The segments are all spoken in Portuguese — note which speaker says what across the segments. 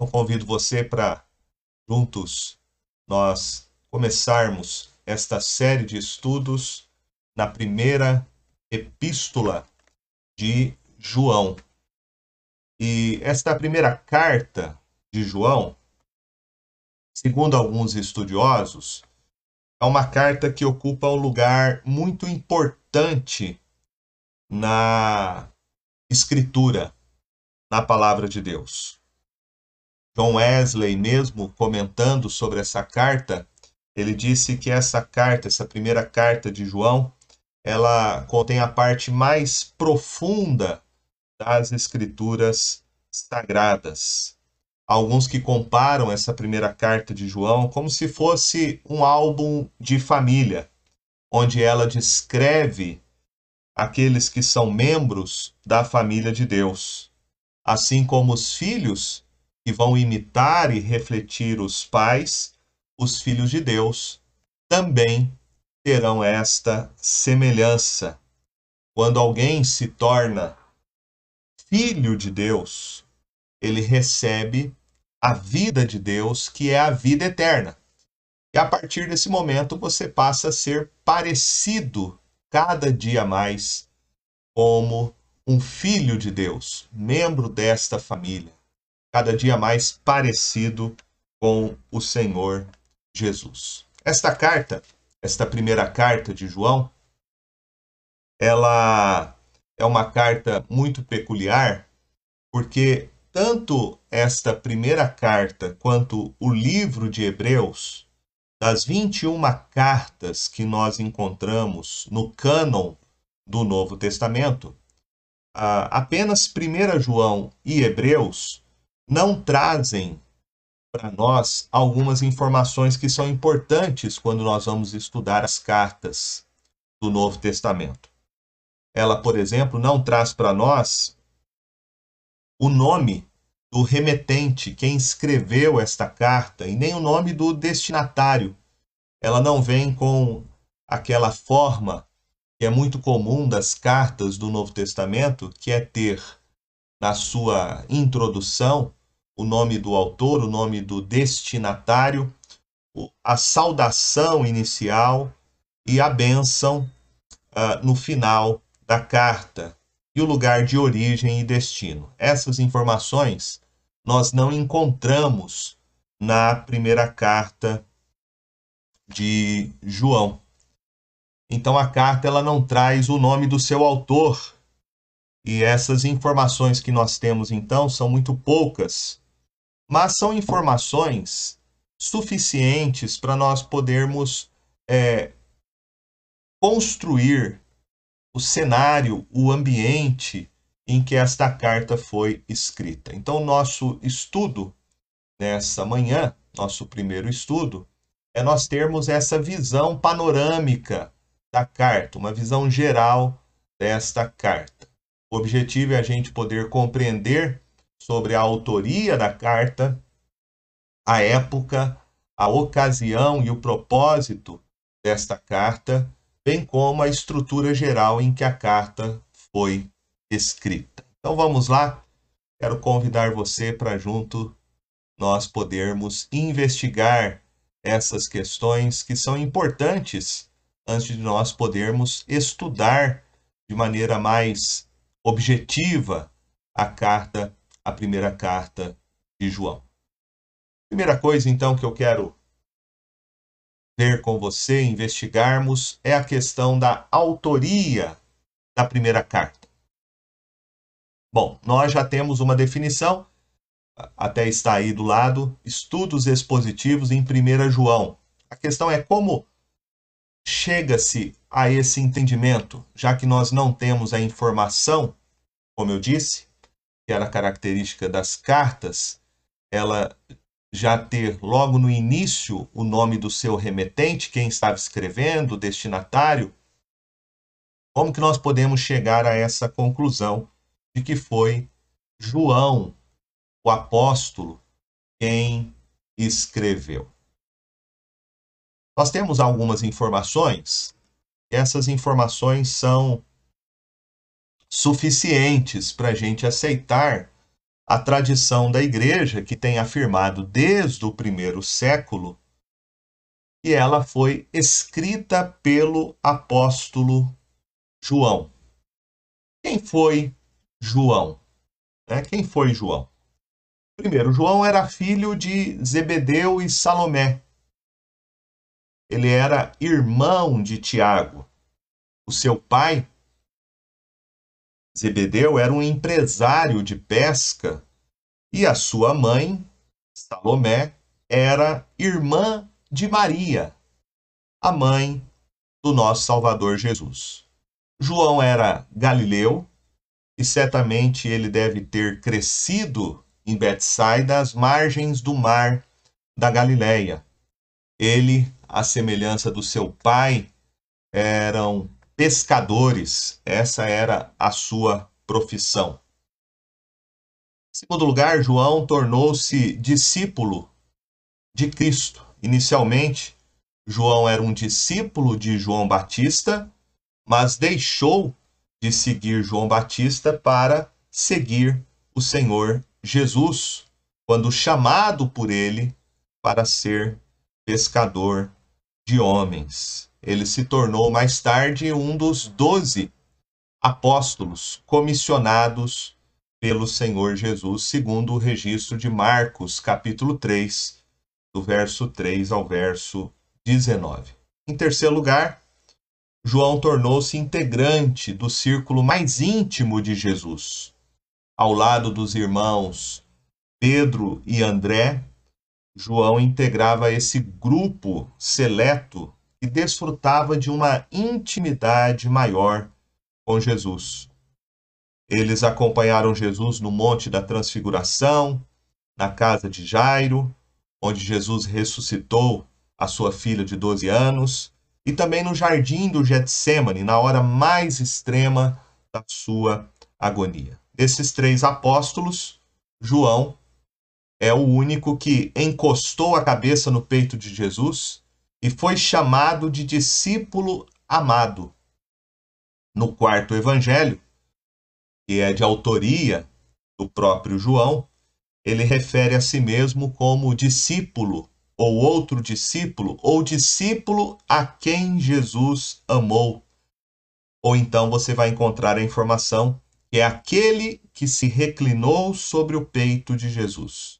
Speaker 1: Eu convido você para juntos nós começarmos esta série de estudos na primeira epístola de João. E esta primeira carta de João, segundo alguns estudiosos, é uma carta que ocupa um lugar muito importante na Escritura, na palavra de Deus. John Wesley, mesmo comentando sobre essa carta, ele disse que essa carta, essa primeira carta de João, ela contém a parte mais profunda das escrituras sagradas. Alguns que comparam essa primeira carta de João como se fosse um álbum de família, onde ela descreve aqueles que são membros da família de Deus, assim como os filhos que vão imitar e refletir os pais, os filhos de Deus também terão esta semelhança. Quando alguém se torna filho de Deus, ele recebe a vida de Deus, que é a vida eterna. E a partir desse momento você passa a ser parecido cada dia mais como um filho de Deus, membro desta família, cada dia mais parecido com o Senhor Jesus. Esta carta, esta primeira carta de João, ela é uma carta muito peculiar, porque tanto esta primeira carta quanto o livro de Hebreus, das 21 cartas que nós encontramos no cânon do Novo Testamento, apenas 1 João e Hebreus não trazem para nós algumas informações que são importantes quando nós vamos estudar as cartas do Novo Testamento. Ela, por exemplo, não traz para nós o nome do remetente, quem escreveu esta carta, e nem o nome do destinatário. Ela não vem com aquela forma que é muito comum das cartas do Novo Testamento, que é ter na sua introdução o nome do autor, o nome do destinatário, a saudação inicial e a bênção uh, no final da carta e o lugar de origem e destino. Essas informações nós não encontramos na primeira carta de João. Então a carta ela não traz o nome do seu autor. E essas informações que nós temos então são muito poucas, mas são informações suficientes para nós podermos é, construir o cenário, o ambiente em que esta carta foi escrita. Então, nosso estudo nessa manhã, nosso primeiro estudo, é nós termos essa visão panorâmica da carta, uma visão geral desta carta. O objetivo é a gente poder compreender sobre a autoria da carta, a época, a ocasião e o propósito desta carta bem como a estrutura geral em que a carta foi escrita. Então vamos lá, quero convidar você para junto nós podermos investigar essas questões que são importantes antes de nós podermos estudar de maneira mais objetiva a carta, a primeira carta de João. Primeira coisa então que eu quero ver com você, investigarmos, é a questão da autoria da primeira carta. Bom, nós já temos uma definição, até está aí do lado, estudos expositivos em 1 João. A questão é como chega-se a esse entendimento, já que nós não temos a informação, como eu disse, que era característica das cartas, ela já ter logo no início o nome do seu remetente, quem estava escrevendo, o destinatário, como que nós podemos chegar a essa conclusão de que foi João, o apóstolo, quem escreveu? Nós temos algumas informações, essas informações são suficientes para a gente aceitar a tradição da igreja, que tem afirmado desde o primeiro século que ela foi escrita pelo apóstolo João. Quem foi João? É, quem foi João? Primeiro, João era filho de Zebedeu e Salomé. Ele era irmão de Tiago. O seu pai Zebedeu era um empresário de pesca e a sua mãe, Salomé, era irmã de Maria, a mãe do nosso Salvador Jesus. João era galileu e certamente ele deve ter crescido em Betsaida, às margens do mar da Galileia. Ele, à semelhança do seu pai, eram pescadores, essa era a sua profissão. Em segundo lugar, João tornou-se discípulo de Cristo. Inicialmente, João era um discípulo de João Batista, mas deixou de seguir João Batista para seguir o Senhor Jesus, quando chamado por ele para ser pescador de homens ele se tornou mais tarde um dos doze apóstolos comissionados pelo Senhor Jesus, segundo o registro de Marcos, capítulo 3, do verso 3 ao verso 19. Em terceiro lugar, João tornou-se integrante do círculo mais íntimo de Jesus. Ao lado dos irmãos Pedro e André, João integrava esse grupo seleto e desfrutava de uma intimidade maior com Jesus. Eles acompanharam Jesus no Monte da Transfiguração, na casa de Jairo, onde Jesus ressuscitou a sua filha de 12 anos, e também no jardim do Getsemane, na hora mais extrema da sua agonia. Desses três apóstolos, João é o único que encostou a cabeça no peito de Jesus e foi chamado de discípulo amado. No quarto evangelho, que é de autoria do próprio João, ele refere a si mesmo como discípulo, ou outro discípulo, ou discípulo a quem Jesus amou. Ou então você vai encontrar a informação que é aquele que se reclinou sobre o peito de Jesus.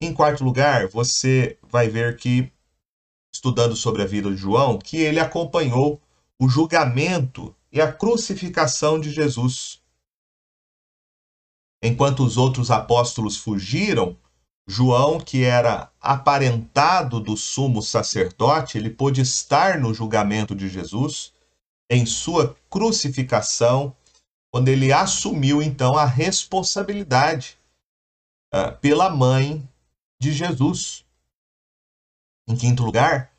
Speaker 1: Em quarto lugar, você vai ver que estudando sobre a vida de João, que ele acompanhou o julgamento e a crucificação de Jesus. Enquanto os outros apóstolos fugiram, João, que era aparentado do sumo sacerdote, ele pôde estar no julgamento de Jesus, em sua crucificação, quando ele assumiu então a responsabilidade uh, pela mãe de Jesus. Em quinto lugar,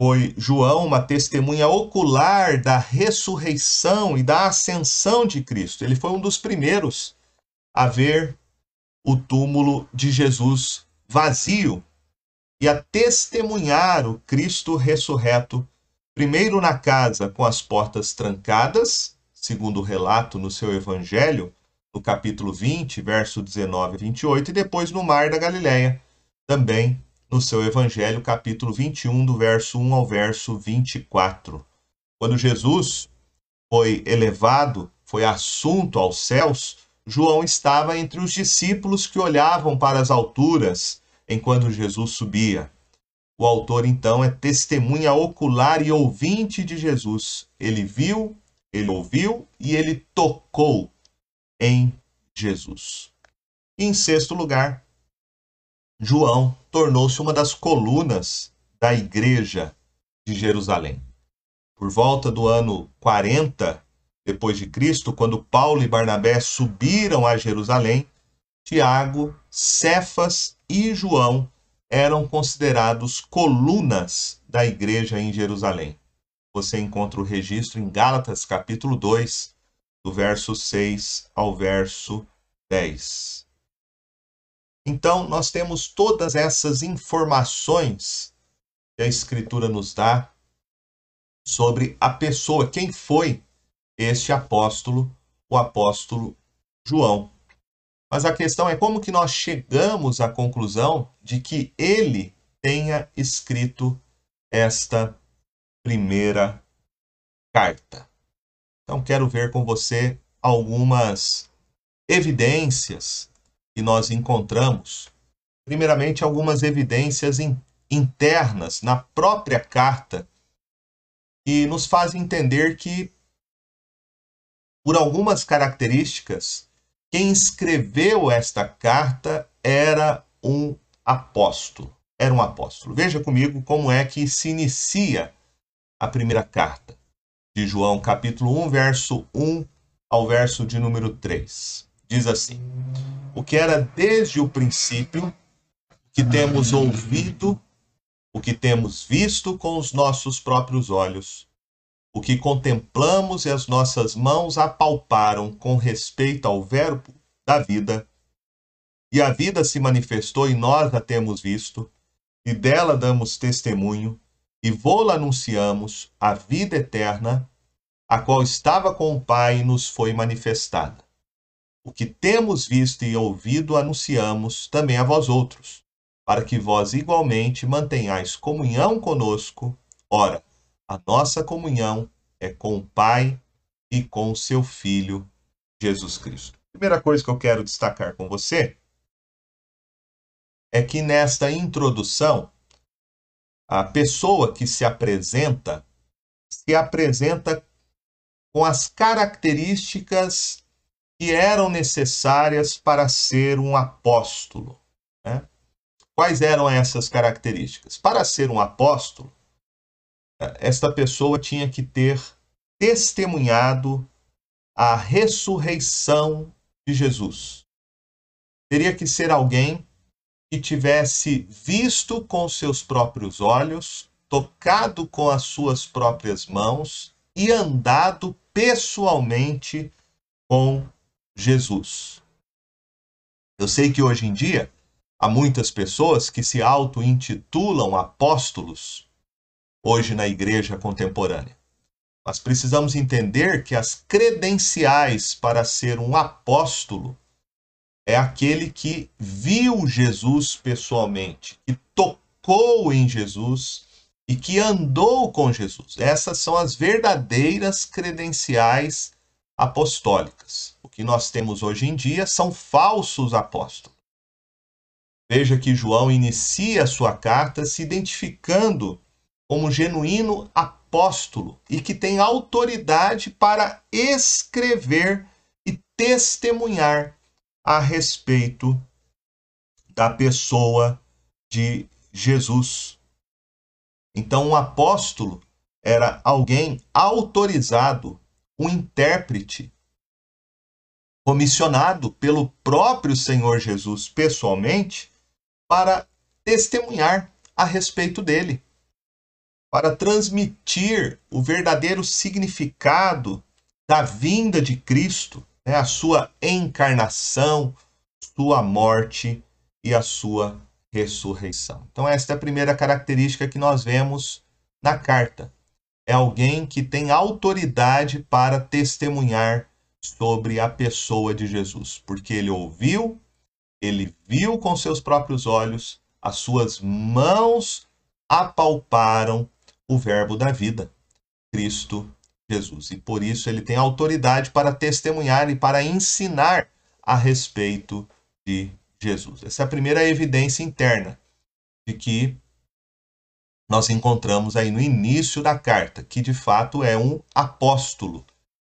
Speaker 1: foi João uma testemunha ocular da ressurreição e da ascensão de Cristo. Ele foi um dos primeiros a ver o túmulo de Jesus vazio e a testemunhar o Cristo ressurreto, primeiro na casa com as portas trancadas, segundo o relato no seu evangelho, no capítulo 20, verso 19 a 28, e depois no mar da Galileia, também no seu Evangelho, capítulo 21, do verso 1 ao verso 24. Quando Jesus foi elevado, foi assunto aos céus, João estava entre os discípulos que olhavam para as alturas enquanto Jesus subia. O autor, então, é testemunha ocular e ouvinte de Jesus. Ele viu, ele ouviu e ele tocou em Jesus. Em sexto lugar, João tornou-se uma das colunas da igreja de Jerusalém. Por volta do ano 40 depois de Cristo, quando Paulo e Barnabé subiram a Jerusalém, Tiago, Cefas e João eram considerados colunas da igreja em Jerusalém. Você encontra o registro em Gálatas capítulo 2, do verso 6 ao verso 10. Então, nós temos todas essas informações que a Escritura nos dá sobre a pessoa, quem foi este apóstolo, o apóstolo João. Mas a questão é como que nós chegamos à conclusão de que ele tenha escrito esta primeira carta. Então quero ver com você algumas evidências que nós encontramos. Primeiramente, algumas evidências in internas na própria carta que nos fazem entender que, por algumas características, quem escreveu esta carta era um apóstolo. Era um apóstolo. Veja comigo como é que se inicia a primeira carta de João, capítulo 1, verso 1 ao verso de número 3. Diz assim: O que era desde o princípio, que temos ouvido, o que temos visto com os nossos próprios olhos, o que contemplamos e as nossas mãos apalparam com respeito ao Verbo da vida. E a vida se manifestou e nós a temos visto, e dela damos testemunho, e vô-la anunciamos, a vida eterna, a qual estava com o Pai e nos foi manifestada. O que temos visto e ouvido anunciamos também a vós outros, para que vós igualmente mantenhais comunhão conosco. Ora, a nossa comunhão é com o Pai e com o seu Filho, Jesus Cristo. Primeira coisa que eu quero destacar com você é que nesta introdução, a pessoa que se apresenta se apresenta com as características que eram necessárias para ser um apóstolo. Né? Quais eram essas características? Para ser um apóstolo, esta pessoa tinha que ter testemunhado a ressurreição de Jesus. Teria que ser alguém que tivesse visto com seus próprios olhos, tocado com as suas próprias mãos e andado pessoalmente com Jesus. Eu sei que hoje em dia há muitas pessoas que se auto-intitulam apóstolos hoje na igreja contemporânea. Mas precisamos entender que as credenciais para ser um apóstolo é aquele que viu Jesus pessoalmente, que tocou em Jesus e que andou com Jesus. Essas são as verdadeiras credenciais apostólicas. Que nós temos hoje em dia são falsos apóstolos. Veja que João inicia sua carta se identificando como genuíno apóstolo e que tem autoridade para escrever e testemunhar a respeito da pessoa de Jesus. Então, um apóstolo era alguém autorizado, um intérprete, comissionado pelo próprio Senhor Jesus pessoalmente para testemunhar a respeito dele, para transmitir o verdadeiro significado da vinda de Cristo, né, a sua encarnação, sua morte e a sua ressurreição. Então, esta é a primeira característica que nós vemos na carta. É alguém que tem autoridade para testemunhar sobre a pessoa de Jesus, porque ele ouviu, ele viu com seus próprios olhos, as suas mãos apalparam o Verbo da vida, Cristo Jesus. E por isso ele tem autoridade para testemunhar e para ensinar a respeito de Jesus. Essa é a primeira evidência interna de que nós encontramos aí no início da carta, que de fato é um apóstolo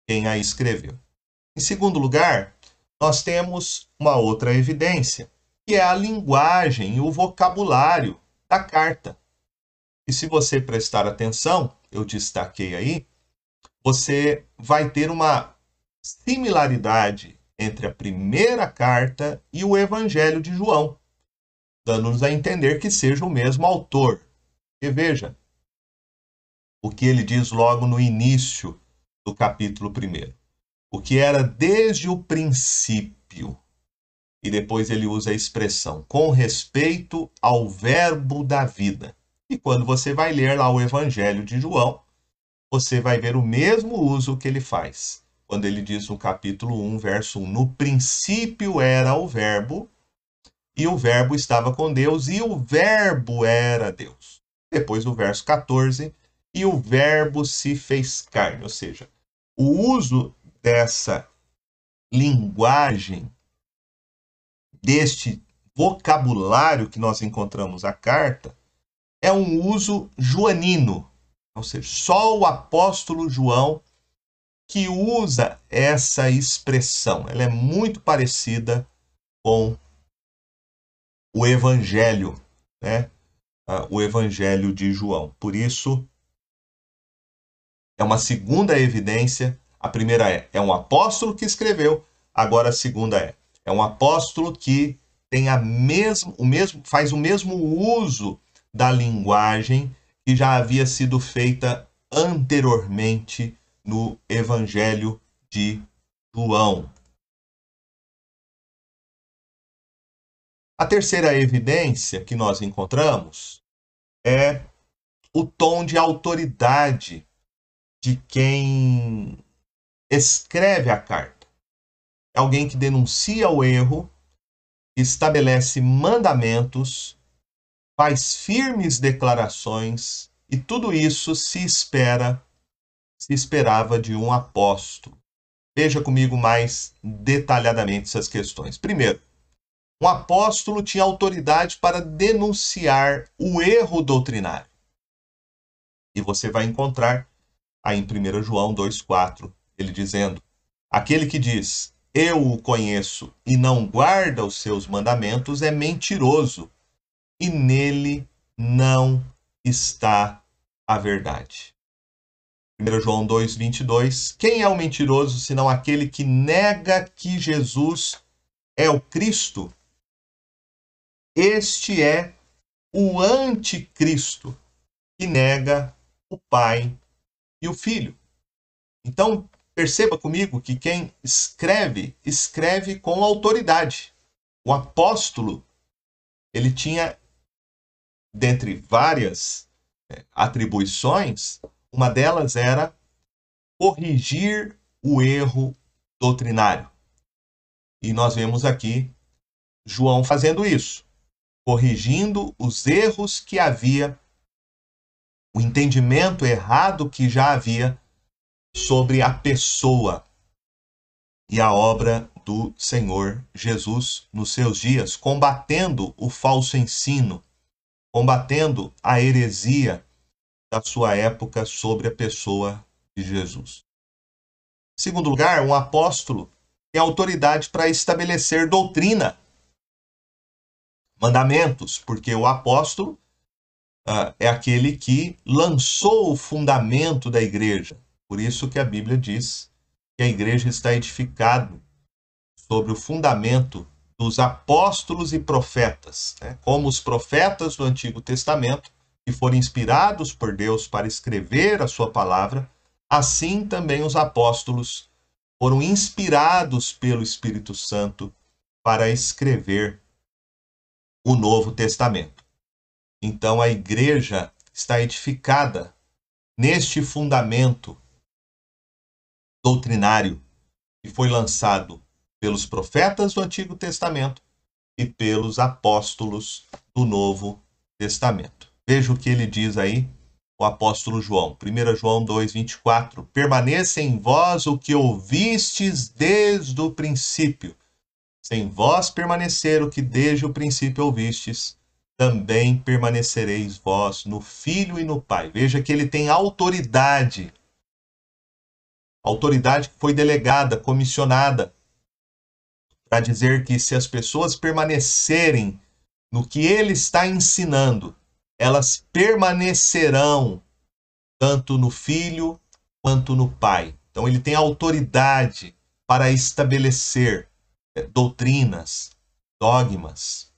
Speaker 1: quem a escreveu. Em segundo lugar, nós temos uma outra evidência, que é a linguagem e o vocabulário da carta. E se você prestar atenção, eu destaquei aí, você vai ter uma similaridade entre a primeira carta e o Evangelho de João, dando-nos a entender que seja o mesmo autor. E veja o que ele diz logo no início do capítulo 1. O que era desde o princípio. E depois ele usa a expressão com respeito ao verbo da vida. E quando você vai ler lá o Evangelho de João, você vai ver o mesmo uso que ele faz quando ele diz no capítulo 1, verso 1: No princípio era o Verbo, e o Verbo estava com Deus, e o Verbo era Deus. Depois do verso 14, e o Verbo se fez carne, ou seja, o uso dessa linguagem, deste vocabulário que nós encontramos na carta, é um uso joanino, ou seja, só o apóstolo João que usa essa expressão. Ela é muito parecida com o evangelho, né? Ah, o evangelho de João. Por isso, é uma segunda evidência. A primeira é, é um apóstolo que escreveu. Agora a segunda é, é um apóstolo que tem a mesmo, o mesmo, faz o mesmo uso da linguagem que já havia sido feita anteriormente no Evangelho de João. A terceira evidência que nós encontramos é o tom de autoridade de quem escreve a carta. É alguém que denuncia o erro, estabelece mandamentos, faz firmes declarações e tudo isso se espera se esperava de um apóstolo. Veja comigo mais detalhadamente essas questões. Primeiro, um apóstolo tinha autoridade para denunciar o erro doutrinário. E você vai encontrar aí em 1 João 2,4, ele dizendo: Aquele que diz, Eu o conheço, e não guarda os seus mandamentos, é mentiroso, e nele não está a verdade. 1 João 2,22. Quem é o mentiroso senão aquele que nega que Jesus é o Cristo? Este é o anticristo que nega o Pai e o Filho. Então, perceba comigo que quem escreve, escreve com autoridade. O apóstolo, ele tinha, dentre várias eh, atribuições, uma delas era corrigir o erro doutrinário. E nós vemos aqui João fazendo isso, corrigindo os erros que havia, o entendimento errado que já havia sobre a pessoa e a obra do Senhor Jesus nos seus dias, combatendo o falso ensino, combatendo a heresia da sua época sobre a pessoa de Jesus. Em segundo lugar, um apóstolo tem autoridade para estabelecer doutrina, mandamentos, porque o apóstolo uh, é aquele que lançou o fundamento da igreja. Por isso que a Bíblia diz que a igreja está edificada sobre o fundamento dos apóstolos e profetas, né? como os profetas do Antigo Testamento que foram inspirados por Deus para escrever a sua palavra, assim também os apóstolos foram inspirados pelo Espírito Santo para escrever o Novo Testamento. Então a igreja está edificada neste fundamento doutrinário que foi lançado pelos profetas do Antigo Testamento e pelos apóstolos do Novo Testamento. Veja o que ele diz aí, o apóstolo João. 1 João 2, 24. Permaneça em vós o que ouvistes desde o princípio. Sem vós permanecer o que desde o princípio ouvistes, também permanecereis vós no Filho e no Pai. Veja que ele tem autoridade. Autoridade que foi delegada, comissionada, para dizer que se as pessoas permanecerem no que ele está ensinando, elas permanecerão tanto no filho quanto no pai. Então ele tem autoridade para estabelecer é, doutrinas, dogmas.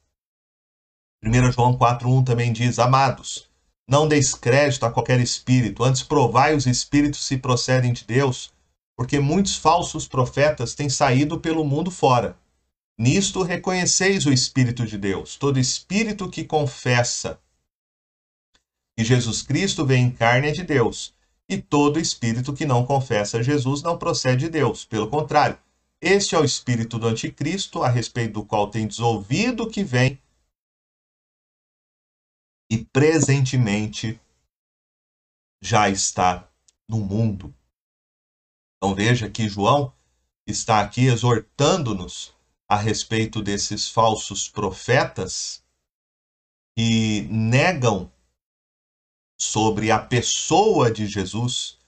Speaker 1: 1 João 4:1 também diz: Amados, não deis crédito a qualquer espírito, antes provai os espíritos se procedem de Deus, porque muitos falsos profetas têm saído pelo mundo fora. Nisto reconheceis o Espírito de Deus. Todo espírito que confessa que Jesus Cristo veio em carne é de Deus. e todo espírito que não confessa Jesus não procede de Deus. Pelo contrário, este é o espírito do anticristo, a respeito do qual tem ouvido que vem e presentemente já está no mundo. Então veja que João está aqui exortando-nos a respeito desses falsos profetas que negam sobre a pessoa de Jesus,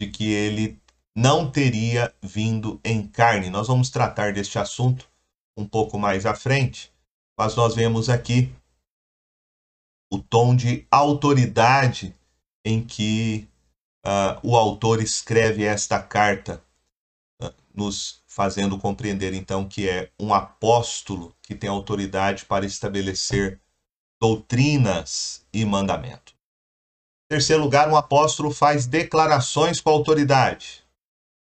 Speaker 1: de que ele não teria vindo em carne. Nós vamos tratar deste assunto um pouco mais à frente, mas nós vemos aqui o tom de autoridade em que uh, o autor escreve esta carta, uh, nos fazendo compreender então que é um apóstolo que tem autoridade para estabelecer doutrinas e mandamentos. Em terceiro lugar, um apóstolo faz declarações com autoridade.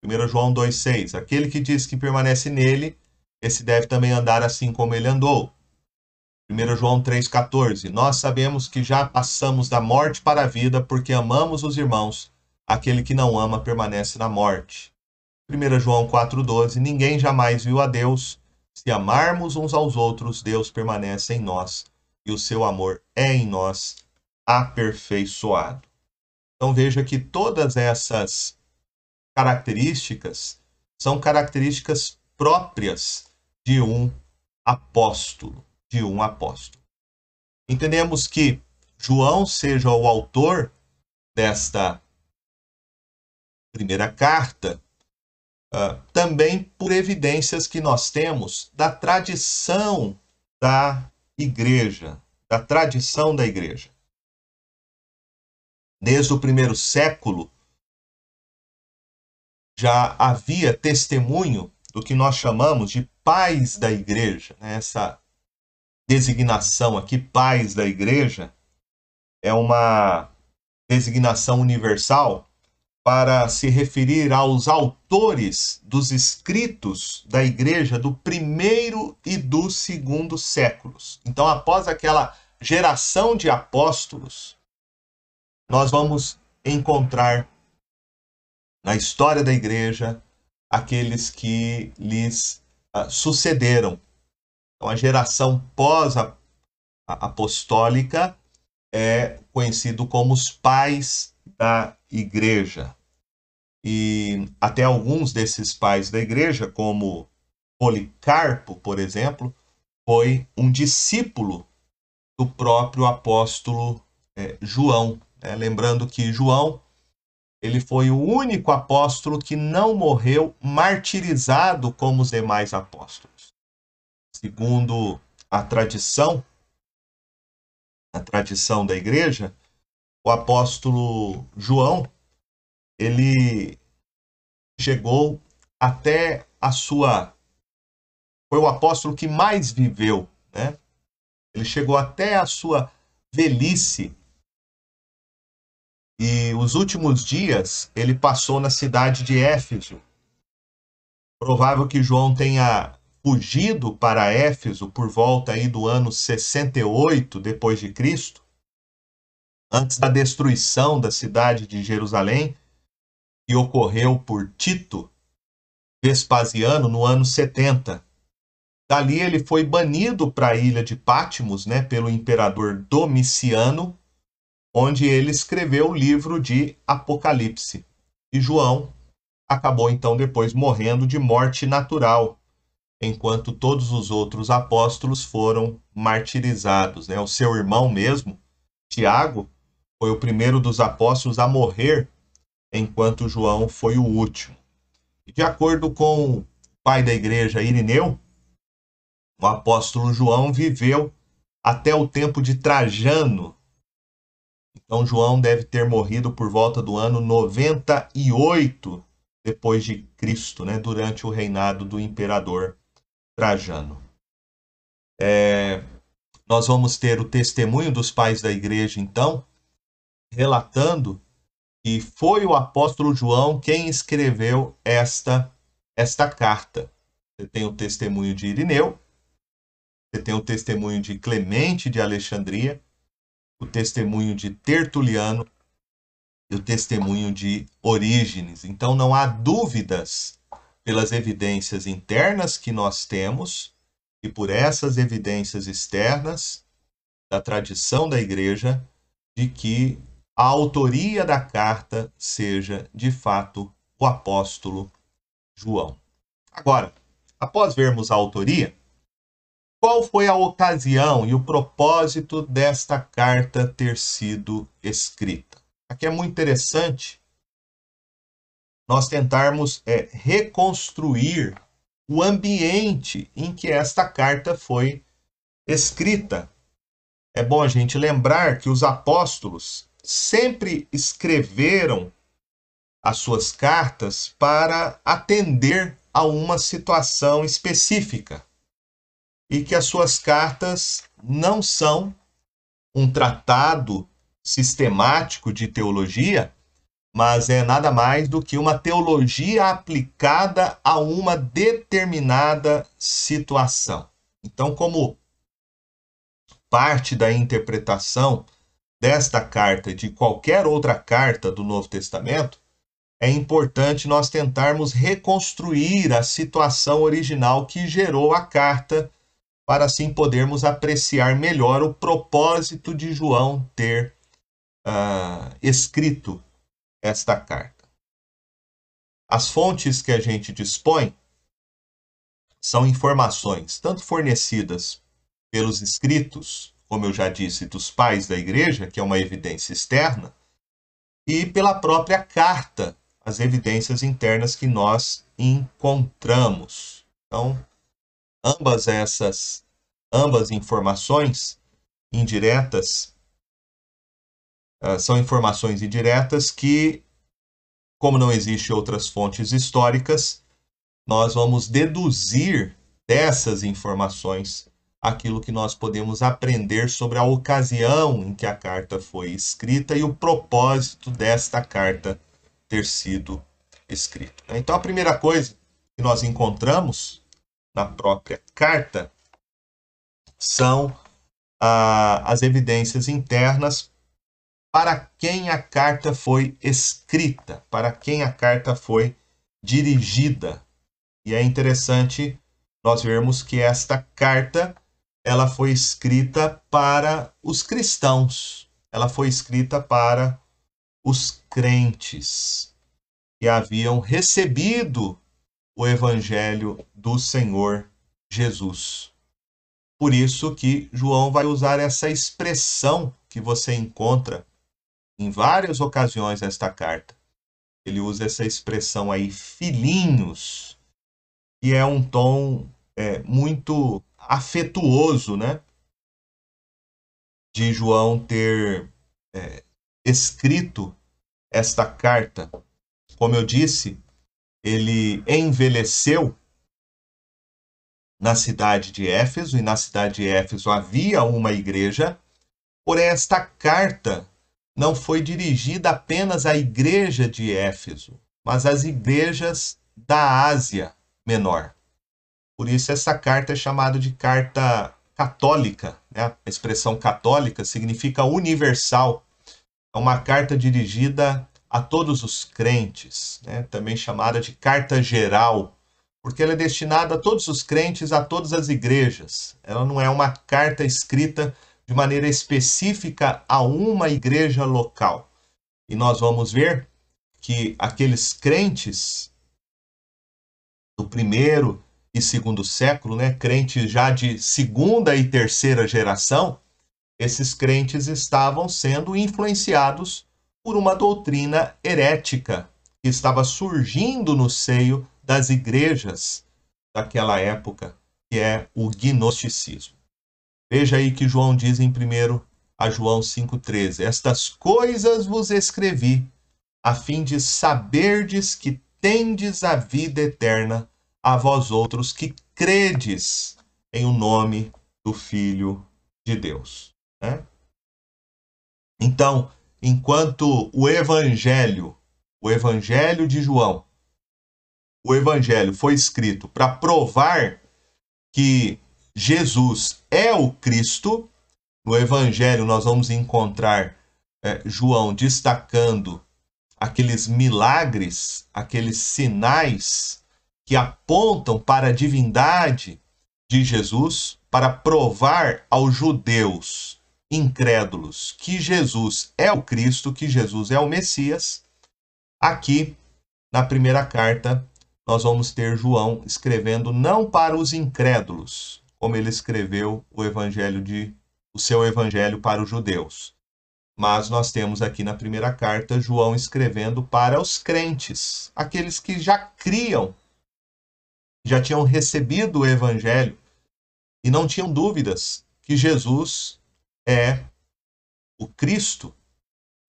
Speaker 1: 1 João 2,6. Aquele que diz que permanece nele, esse deve também andar assim como ele andou. 1 João 3,14. Nós sabemos que já passamos da morte para a vida porque amamos os irmãos. Aquele que não ama permanece na morte. 1 João 4,12. Ninguém jamais viu a Deus. Se amarmos uns aos outros, Deus permanece em nós e o seu amor é em nós aperfeiçoado. Então veja que todas essas características são características próprias de um apóstolo de um apóstolo. Entendemos que João seja o autor desta primeira carta, uh, também por evidências que nós temos da tradição da igreja, da tradição da igreja. Desde o primeiro século, já havia testemunho do que nós chamamos de pais da igreja, né? essa designação aqui, pais da igreja, é uma designação universal para se referir aos autores dos escritos da igreja do primeiro e do segundo séculos. Então, após aquela geração de apóstolos, nós vamos encontrar na história da igreja aqueles que lhes uh, sucederam então, a geração pós-apostólica é conhecido como os pais da igreja. E até alguns desses pais da igreja, como Policarpo, por exemplo, foi um discípulo do próprio apóstolo é, João. Né? Lembrando que João ele foi o único apóstolo que não morreu martirizado como os demais apóstolos segundo a tradição, a tradição da igreja, o apóstolo João, ele chegou até a sua foi o apóstolo que mais viveu, né? Ele chegou até a sua velhice. E os últimos dias ele passou na cidade de Éfeso. Provável que João tenha fugido para Éfeso por volta aí do ano 68 depois de Cristo, antes da destruição da cidade de Jerusalém, que ocorreu por Tito Vespasiano no ano 70. Dali ele foi banido para a ilha de Patmos, né, pelo imperador Domiciano, onde ele escreveu o livro de Apocalipse. E João acabou então depois morrendo de morte natural, enquanto todos os outros apóstolos foram martirizados. Né? O seu irmão mesmo, Tiago, foi o primeiro dos apóstolos a morrer, enquanto João foi o último. De acordo com o pai da igreja, Irineu, o apóstolo João viveu até o tempo de Trajano. Então, João deve ter morrido por volta do ano 98 depois de Cristo, né, durante o reinado do imperador Trajano. É, nós vamos ter o testemunho dos pais da igreja, então, relatando que foi o apóstolo João quem escreveu esta, esta carta. Você tem o testemunho de Irineu, você tem o testemunho de Clemente de Alexandria, o testemunho de Tertuliano e o testemunho de Orígenes. Então não há dúvidas pelas evidências internas que nós temos e por essas evidências externas da tradição da igreja de que a autoria da carta seja de fato o apóstolo João. Agora, após vermos a autoria, qual foi a ocasião e o propósito desta carta ter sido escrita? Aqui é muito interessante nós tentarmos é, reconstruir o ambiente em que esta carta foi escrita. É bom a gente lembrar que os apóstolos sempre escreveram as suas cartas para atender a uma situação específica e que as suas cartas não são um tratado sistemático de teologia, mas é nada mais do que uma teologia aplicada a uma determinada situação. Então, como parte da interpretação desta carta e de qualquer outra carta do Novo Testamento, é importante nós tentarmos reconstruir a situação original que gerou a carta para assim podermos apreciar melhor o propósito de João ter uh, escrito esta carta. As fontes que a gente dispõe são informações tanto fornecidas pelos escritos, como eu já disse, dos pais da igreja, que é uma evidência externa, e pela própria carta, as evidências internas que nós encontramos. Então, ambas essas ambas informações indiretas uh, são informações indiretas que como não existe outras fontes históricas nós vamos deduzir dessas informações aquilo que nós podemos aprender sobre a ocasião em que a carta foi escrita e o propósito desta carta ter sido escrita. Então, a primeira coisa que nós encontramos na própria carta são ah, as evidências internas para quem a carta foi escrita, para quem a carta foi dirigida. E é interessante nós vermos que esta carta ela foi escrita para os cristãos, ela foi escrita para os crentes que haviam recebido o evangelho do Senhor Jesus. Por isso que João vai usar essa expressão que você encontra em várias ocasiões nesta carta. Ele usa essa expressão aí, filhinhos, que é um tom é, muito afetuoso, né? De João ter é, escrito esta carta. Como eu disse, ele envelheceu na cidade de Éfeso, e na cidade de Éfeso havia uma igreja, porém esta carta não foi dirigida apenas à igreja de Éfeso, mas às igrejas da Ásia Menor. Por isso essa carta é chamada de carta católica. Né? A expressão católica significa universal. É uma carta dirigida a todos os crentes, né? também chamada de carta geral, porque ela é destinada a todos os crentes, a todas as igrejas. Ela não é uma carta escrita de maneira específica a uma igreja local. E nós vamos ver que aqueles crentes do primeiro e segundo século, né, crentes já de segunda e terceira geração, esses crentes estavam sendo influenciados por uma doutrina herética que estava surgindo no seio das igrejas daquela época, que é o gnosticismo. Veja aí que João diz em 1 a João 5,13: Estas coisas vos escrevi, a fim de saberdes que tendes a vida eterna a vós outros que credes em o nome do Filho de Deus. Né? Então, enquanto o Evangelho, o Evangelho de João, o Evangelho foi escrito para provar que Jesus é o Cristo, no Evangelho nós vamos encontrar é, João destacando aqueles milagres, aqueles sinais que apontam para a divindade de Jesus, para provar aos judeus incrédulos que Jesus é o Cristo, que Jesus é o Messias. Aqui, na primeira carta, nós vamos ter João escrevendo não para os incrédulos, como ele escreveu o evangelho de o seu evangelho para os judeus. Mas nós temos aqui na primeira carta João escrevendo para os crentes, aqueles que já criam, já tinham recebido o evangelho e não tinham dúvidas que Jesus é o Cristo.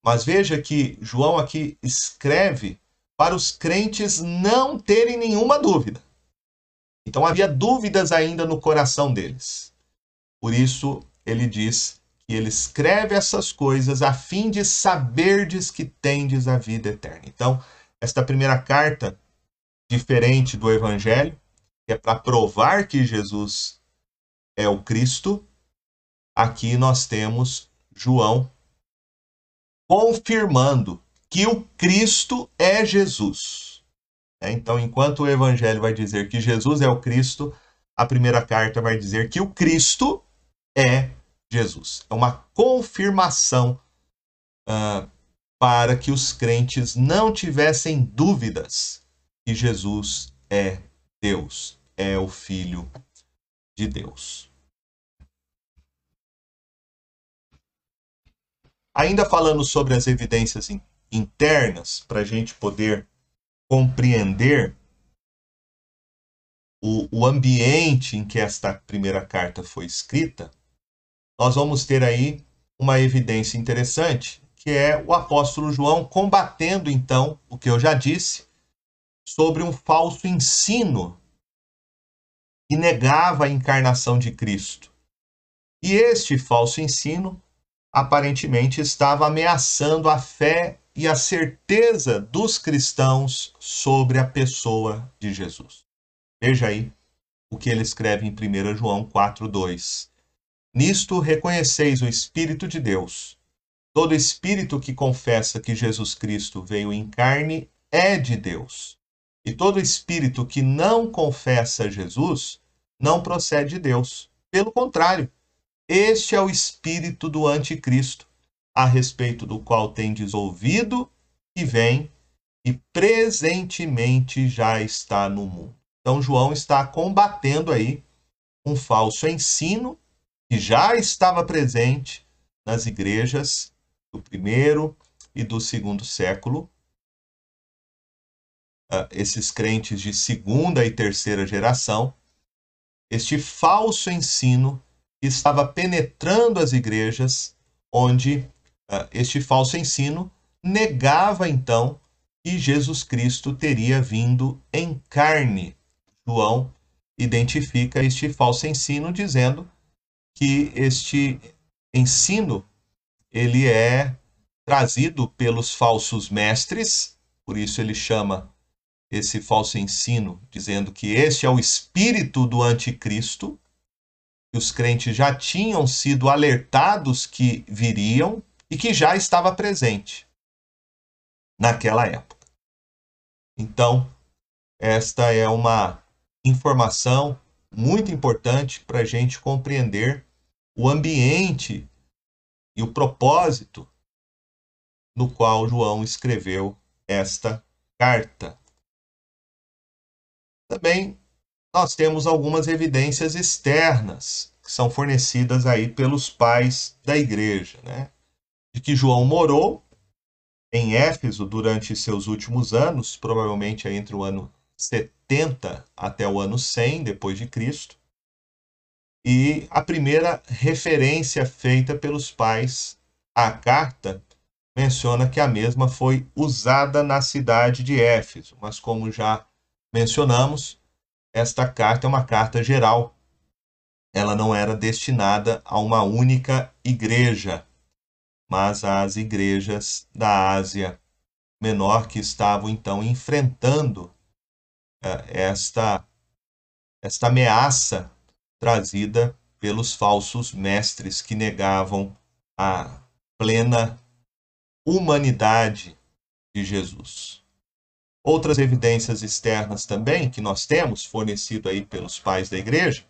Speaker 1: Mas veja que João aqui escreve para os crentes não terem nenhuma dúvida. Então havia dúvidas ainda no coração deles. Por isso ele diz que ele escreve essas coisas a fim de saberdes que tendes a vida eterna. Então, esta primeira carta, diferente do Evangelho, que é para provar que Jesus é o Cristo, aqui nós temos João confirmando que o Cristo é Jesus. É, então, enquanto o Evangelho vai dizer que Jesus é o Cristo, a primeira carta vai dizer que o Cristo é Jesus. É uma confirmação uh, para que os crentes não tivessem dúvidas que Jesus é Deus, é o Filho de Deus. Ainda falando sobre as evidências internas, para a gente poder compreender o, o ambiente em que esta primeira carta foi escrita, nós vamos ter aí uma evidência interessante, que é o apóstolo João combatendo, então, o que eu já disse, sobre um falso ensino que negava a encarnação de Cristo. E este falso ensino aparentemente estava ameaçando a fé e a certeza dos cristãos sobre a pessoa de Jesus. Veja aí o que ele escreve em 1 João 4:2. Nisto reconheceis o Espírito de Deus. Todo espírito que confessa que Jesus Cristo veio em carne é de Deus. E todo espírito que não confessa Jesus não procede de Deus. Pelo contrário, este é o espírito do anticristo, a respeito do qual tendes ouvido e vem e presentemente já está no mundo. Então João está combatendo aí um falso ensino que já estava presente nas igrejas do primeiro e do segundo século. Uh, esses crentes de segunda e terceira geração, este falso ensino estava penetrando as igrejas, onde uh, este falso ensino negava então que Jesus Cristo teria vindo em carne. João identifica este falso ensino dizendo que este ensino ele é trazido pelos falsos mestres, por isso ele chama esse falso ensino dizendo que este é o espírito do anticristo, que os crentes já tinham sido alertados que viriam e que já estava presente naquela época. Então, esta é uma informação muito importante para a gente compreender o ambiente e o propósito no qual João escreveu esta carta. Também nós temos algumas evidências externas que são fornecidas aí pelos pais da igreja, né? De que João morou em Éfeso durante seus últimos anos, provavelmente entre o ano 70 até o ano 100 depois de Cristo. E a primeira referência feita pelos pais à carta menciona que a mesma foi usada na cidade de Éfeso, mas como já mencionamos, esta carta é uma carta geral. Ela não era destinada a uma única igreja, mas às igrejas da Ásia Menor que estavam então enfrentando é, esta, esta ameaça trazida pelos falsos mestres que negavam a plena humanidade de Jesus. Outras evidências externas também que nós temos, fornecido aí pelos pais da igreja,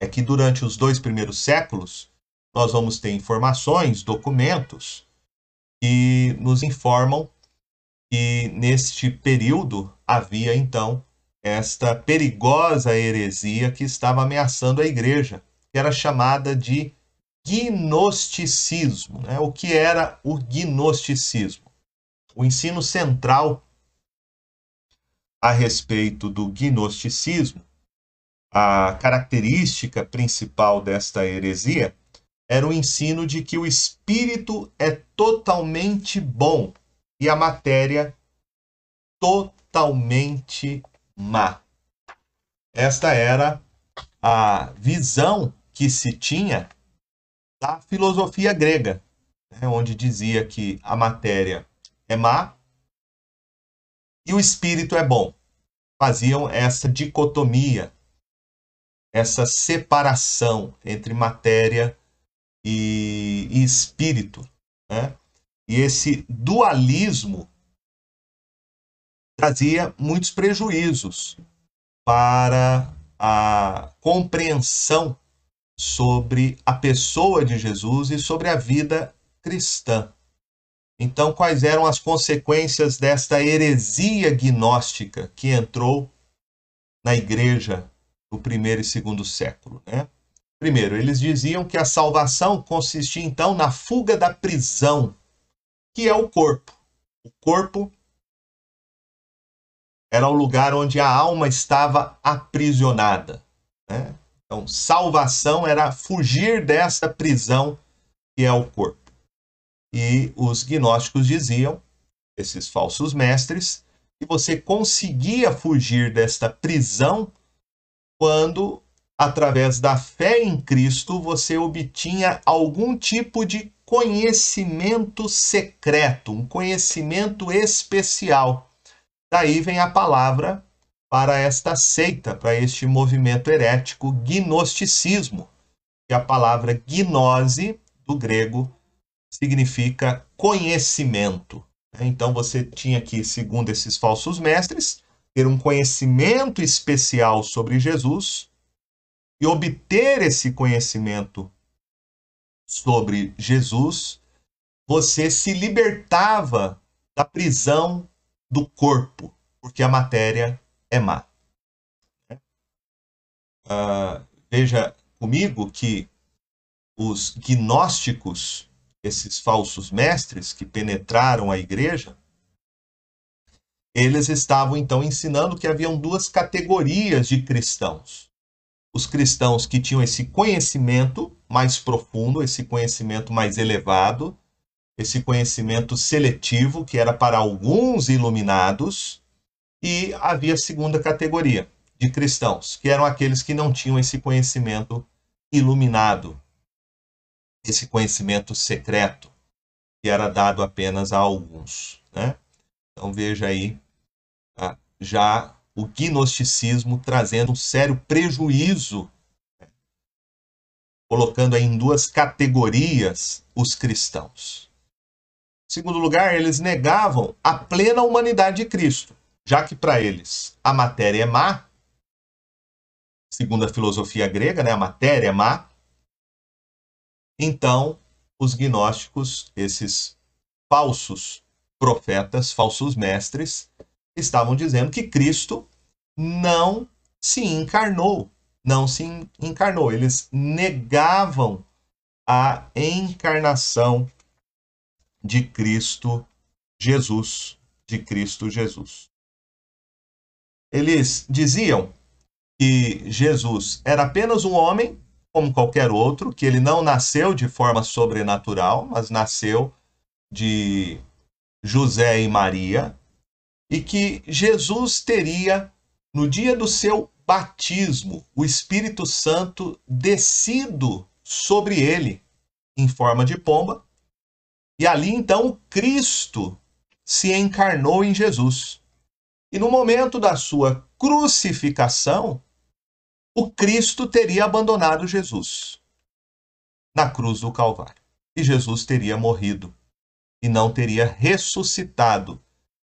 Speaker 1: é que durante os dois primeiros séculos nós vamos ter informações, documentos que nos informam que neste período havia então esta perigosa heresia que estava ameaçando a igreja, que era chamada de gnosticismo. Né? O que era o gnosticismo? O ensino central a respeito do gnosticismo, a característica principal desta heresia era o ensino de que o espírito é totalmente bom e a matéria totalmente má. Esta era a visão que se tinha da filosofia grega, né, onde dizia que a matéria é má e o espírito é bom. Faziam essa dicotomia, essa separação entre matéria e, e espírito. Né? E esse dualismo trazia muitos prejuízos para a compreensão sobre a pessoa de Jesus e sobre a vida cristã. Então, quais eram as consequências desta heresia gnóstica que entrou na igreja do primeiro e segundo século? Né? Primeiro, eles diziam que a salvação consistia então na fuga da prisão, que é o corpo. O corpo era o lugar onde a alma estava aprisionada. Né? Então, salvação era fugir dessa prisão que é o corpo. E os gnósticos diziam, esses falsos mestres, que você conseguia fugir desta prisão quando, através da fé em Cristo, você obtinha algum tipo de conhecimento secreto, um conhecimento especial. Daí vem a palavra para esta seita, para este movimento herético, gnosticismo, que é a palavra gnose, do grego, significa conhecimento. Então você tinha que, segundo esses falsos mestres, ter um conhecimento especial sobre Jesus e obter esse conhecimento sobre Jesus, você se libertava da prisão do corpo, porque a matéria é má. Uh, veja comigo que os gnósticos esses falsos mestres que penetraram a igreja, eles estavam então ensinando que haviam duas categorias de cristãos. Os cristãos que tinham esse conhecimento mais profundo, esse conhecimento mais elevado, esse conhecimento seletivo, que era para alguns iluminados, e havia a segunda categoria de cristãos, que eram aqueles que não tinham esse conhecimento iluminado, esse conhecimento secreto que era dado apenas a alguns. Né? Então veja aí tá? já o gnosticismo trazendo um sério prejuízo, né? colocando aí em duas categorias os cristãos. Em segundo lugar, eles negavam a plena humanidade de Cristo, já que para eles a matéria é má, segundo a filosofia grega, né, a matéria é má, então, os gnósticos, esses falsos profetas, falsos mestres, estavam dizendo que Cristo não se encarnou, não se encarnou. Eles negavam a encarnação de Cristo Jesus, de Cristo Jesus. Eles diziam que Jesus era apenas um homem como qualquer outro, que ele não nasceu de forma sobrenatural, mas nasceu de José e Maria, e que Jesus teria, no dia do seu batismo, o Espírito Santo descido sobre ele em forma de pomba, e ali então Cristo se encarnou em Jesus. E no momento da sua crucificação, o Cristo teria abandonado Jesus na cruz do Calvário. E Jesus teria morrido e não teria ressuscitado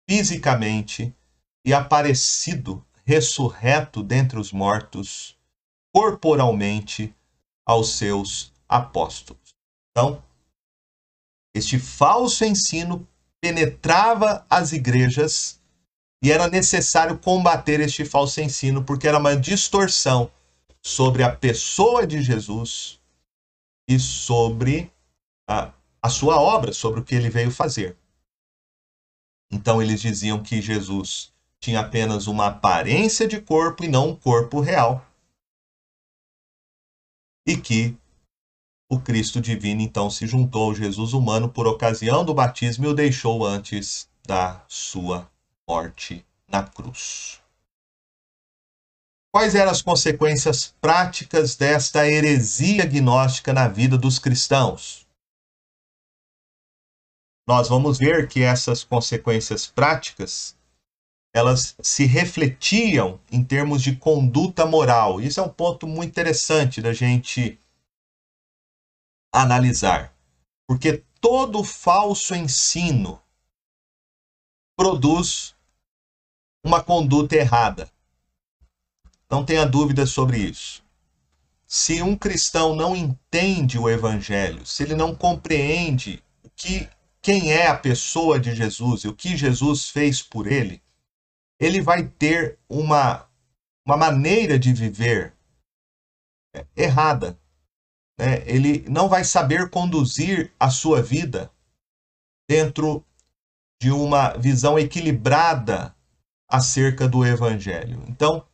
Speaker 1: fisicamente e aparecido ressurreto dentre os mortos corporalmente aos seus apóstolos. Então, este falso ensino penetrava as igrejas e era necessário combater este falso ensino porque era uma distorção sobre a pessoa de Jesus e sobre a, a sua obra, sobre o que ele veio fazer. Então eles diziam que Jesus tinha apenas uma aparência de corpo e não um corpo real. E que o Cristo divino então se juntou ao Jesus humano por ocasião do batismo e o deixou antes da sua morte na cruz. Quais eram as consequências práticas desta heresia gnóstica na vida dos cristãos? Nós vamos ver que essas consequências práticas elas se refletiam em termos de conduta moral. Isso é um ponto muito interessante da gente analisar, porque todo falso ensino produz uma conduta errada. Não tenha dúvida sobre isso. Se um cristão não entende o evangelho, se ele não compreende o que quem é a pessoa de Jesus e o que Jesus fez por ele, ele vai ter uma, uma maneira de viver errada. Né? Ele não vai saber conduzir a sua vida dentro de uma visão equilibrada acerca do Evangelho. Então,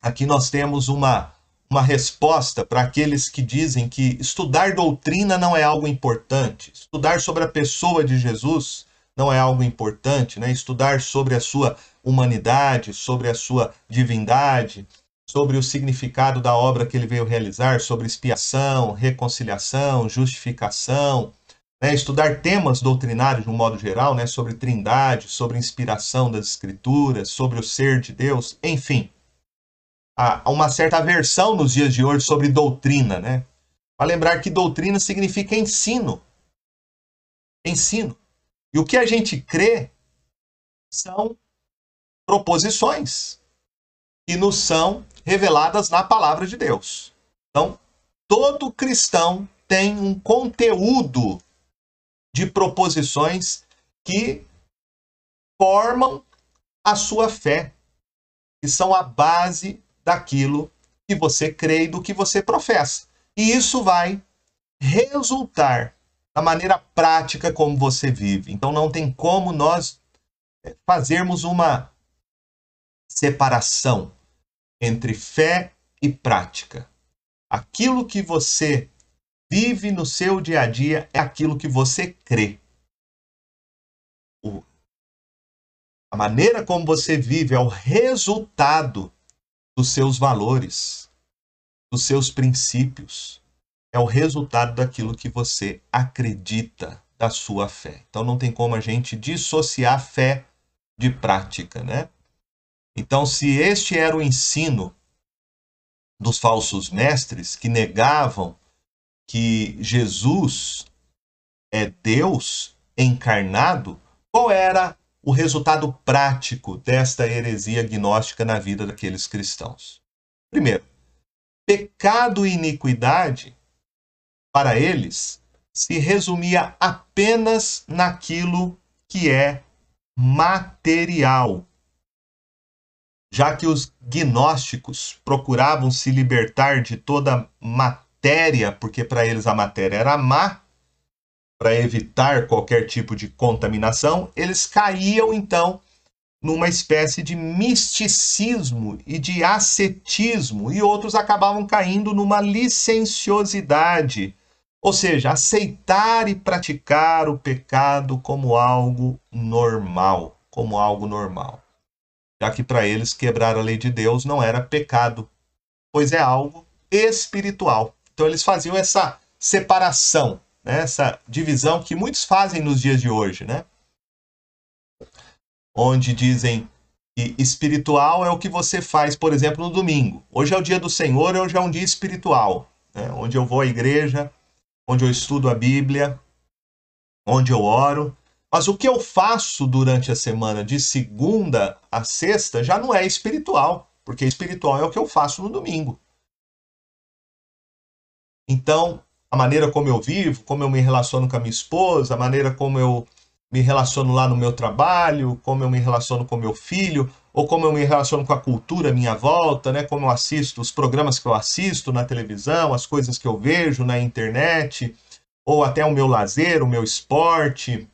Speaker 1: aqui nós temos uma, uma resposta para aqueles que dizem que estudar doutrina não é algo importante, estudar sobre a pessoa de Jesus não é algo importante, né? Estudar sobre a sua humanidade, sobre a sua divindade, sobre o significado da obra que ele veio realizar, sobre expiação, reconciliação, justificação, né? estudar temas doutrinários de um modo geral, né? sobre trindade, sobre inspiração das escrituras, sobre o ser de Deus, enfim. Há uma certa aversão nos dias de hoje sobre doutrina, né? Para lembrar que doutrina significa ensino. Ensino. E o que a gente crê são proposições que nos são reveladas na palavra de Deus. Então, todo cristão tem um conteúdo de proposições que formam a sua fé, que são a base daquilo que você crê e do que você professa. E isso vai resultar da maneira prática como você vive. Então não tem como nós é, fazermos uma separação entre fé e prática. Aquilo que você vive no seu dia a dia é aquilo que você crê. A maneira como você vive é o resultado dos seus valores, dos seus princípios é o resultado daquilo que você acredita da sua fé. Então não tem como a gente dissociar fé de prática, né? Então, se este era o ensino dos falsos mestres que negavam que Jesus é Deus encarnado, qual era o resultado prático desta heresia gnóstica na vida daqueles cristãos? Primeiro, pecado e iniquidade para eles, se resumia apenas naquilo que é material. Já que os gnósticos procuravam se libertar de toda matéria, porque para eles a matéria era má, para evitar qualquer tipo de contaminação, eles caíam então numa espécie de misticismo e de ascetismo, e outros acabavam caindo numa licenciosidade ou seja, aceitar e praticar o pecado como algo normal, como algo normal. Já que para eles quebrar a lei de Deus não era pecado, pois é algo espiritual. Então eles faziam essa separação, né? essa divisão que muitos fazem nos dias de hoje, né? Onde dizem que espiritual é o que você faz, por exemplo, no domingo. Hoje é o dia do Senhor, hoje é um dia espiritual, né? onde eu vou à igreja, onde eu estudo a Bíblia, onde eu oro. Mas o que eu faço durante a semana, de segunda a sexta, já não é espiritual, porque espiritual é o que eu faço no domingo. Então, a maneira como eu vivo, como eu me relaciono com a minha esposa, a maneira como eu me relaciono lá no meu trabalho, como eu me relaciono com meu filho, ou como eu me relaciono com a cultura à minha volta, né? Como eu assisto os programas que eu assisto na televisão, as coisas que eu vejo na internet, ou até o meu lazer, o meu esporte,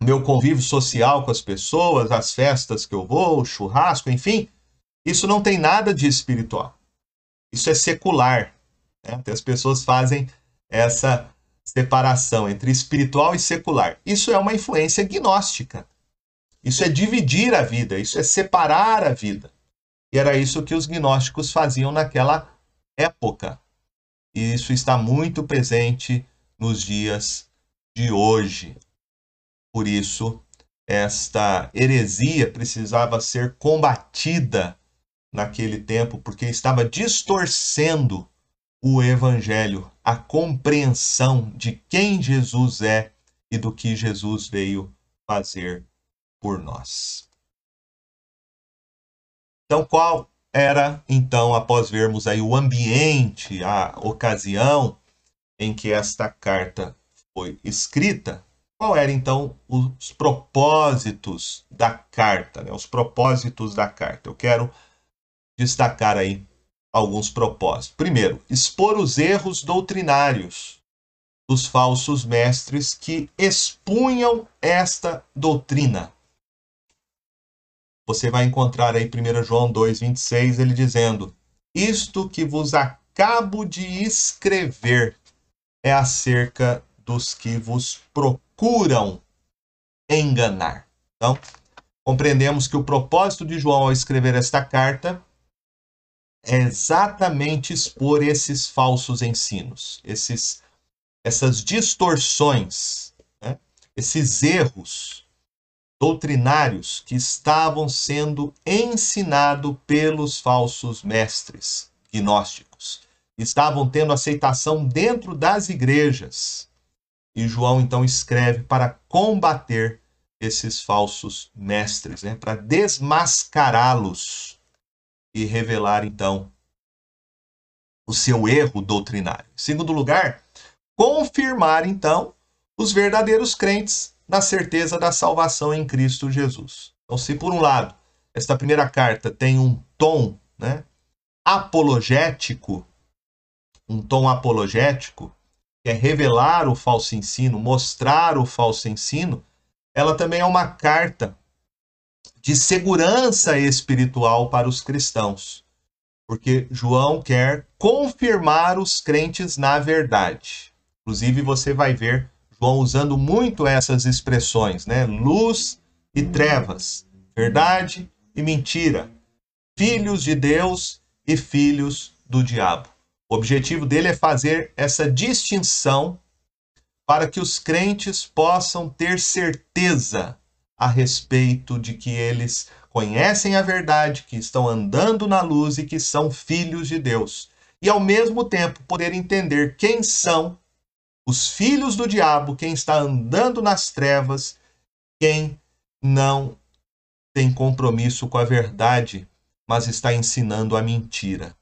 Speaker 1: meu convívio social com as pessoas, as festas que eu vou, o churrasco, enfim, isso não tem nada de espiritual. Isso é secular. Né? Até as pessoas fazem essa separação entre espiritual e secular. Isso é uma influência gnóstica. Isso é dividir a vida, isso é separar a vida. E era isso que os gnósticos faziam naquela época. E isso está muito presente nos dias de hoje. Por isso, esta heresia precisava ser combatida naquele tempo, porque estava distorcendo o evangelho, a compreensão de quem Jesus é e do que Jesus veio fazer por nós. Então, qual era então, após vermos aí o ambiente, a ocasião em que esta carta foi escrita, qual era então os propósitos da carta, né? Os propósitos da carta. Eu quero destacar aí alguns propósitos. Primeiro, expor os erros doutrinários dos falsos mestres que expunham esta doutrina. Você vai encontrar aí 1 João 2,26, ele dizendo: Isto que vos acabo de escrever é acerca dos que vos procuram enganar. Então, compreendemos que o propósito de João ao escrever esta carta é exatamente expor esses falsos ensinos, esses, essas distorções, né? esses erros doutrinários que estavam sendo ensinados pelos falsos mestres gnósticos. Estavam tendo aceitação dentro das igrejas. E João então escreve para combater esses falsos mestres, né? para desmascará-los e revelar então o seu erro doutrinário. Em segundo lugar, confirmar então os verdadeiros crentes na certeza da salvação em Cristo Jesus. Então, se por um lado esta primeira carta tem um tom, né, apologético, um tom apologético, que é revelar o falso ensino, mostrar o falso ensino, ela também é uma carta de segurança espiritual para os cristãos. Porque João quer confirmar os crentes na verdade. Inclusive, você vai ver João usando muito essas expressões, né? Luz e trevas, verdade e mentira, filhos de Deus e filhos do diabo. O objetivo dele é fazer essa distinção para que os crentes possam ter certeza a respeito de que eles conhecem a verdade, que estão andando na luz e que são filhos de Deus. E ao mesmo tempo poder entender quem são os filhos do diabo, quem está andando nas trevas, quem não tem compromisso com a verdade, mas está ensinando a mentira.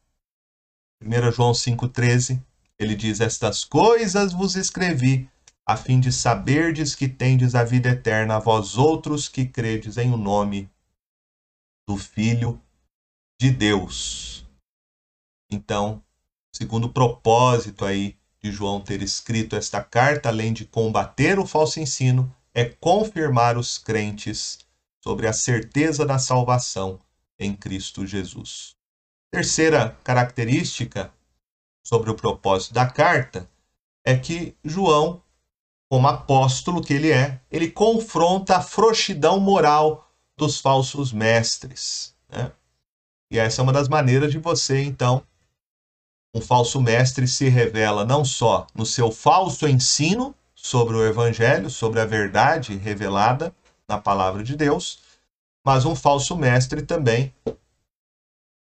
Speaker 1: 1 João 5,13, ele diz: Estas coisas vos escrevi a fim de saberdes que tendes a vida eterna, a vós outros que credes em o nome do Filho de Deus. Então, segundo o propósito aí de João ter escrito esta carta, além de combater o falso ensino, é confirmar os crentes sobre a certeza da salvação em Cristo Jesus. Terceira característica sobre o propósito da carta é que João como apóstolo que ele é, ele confronta a frouxidão moral dos falsos mestres. Né? E essa é uma das maneiras de você, então, um falso mestre se revela não só no seu falso ensino sobre o evangelho, sobre a verdade revelada na palavra de Deus, mas um falso mestre também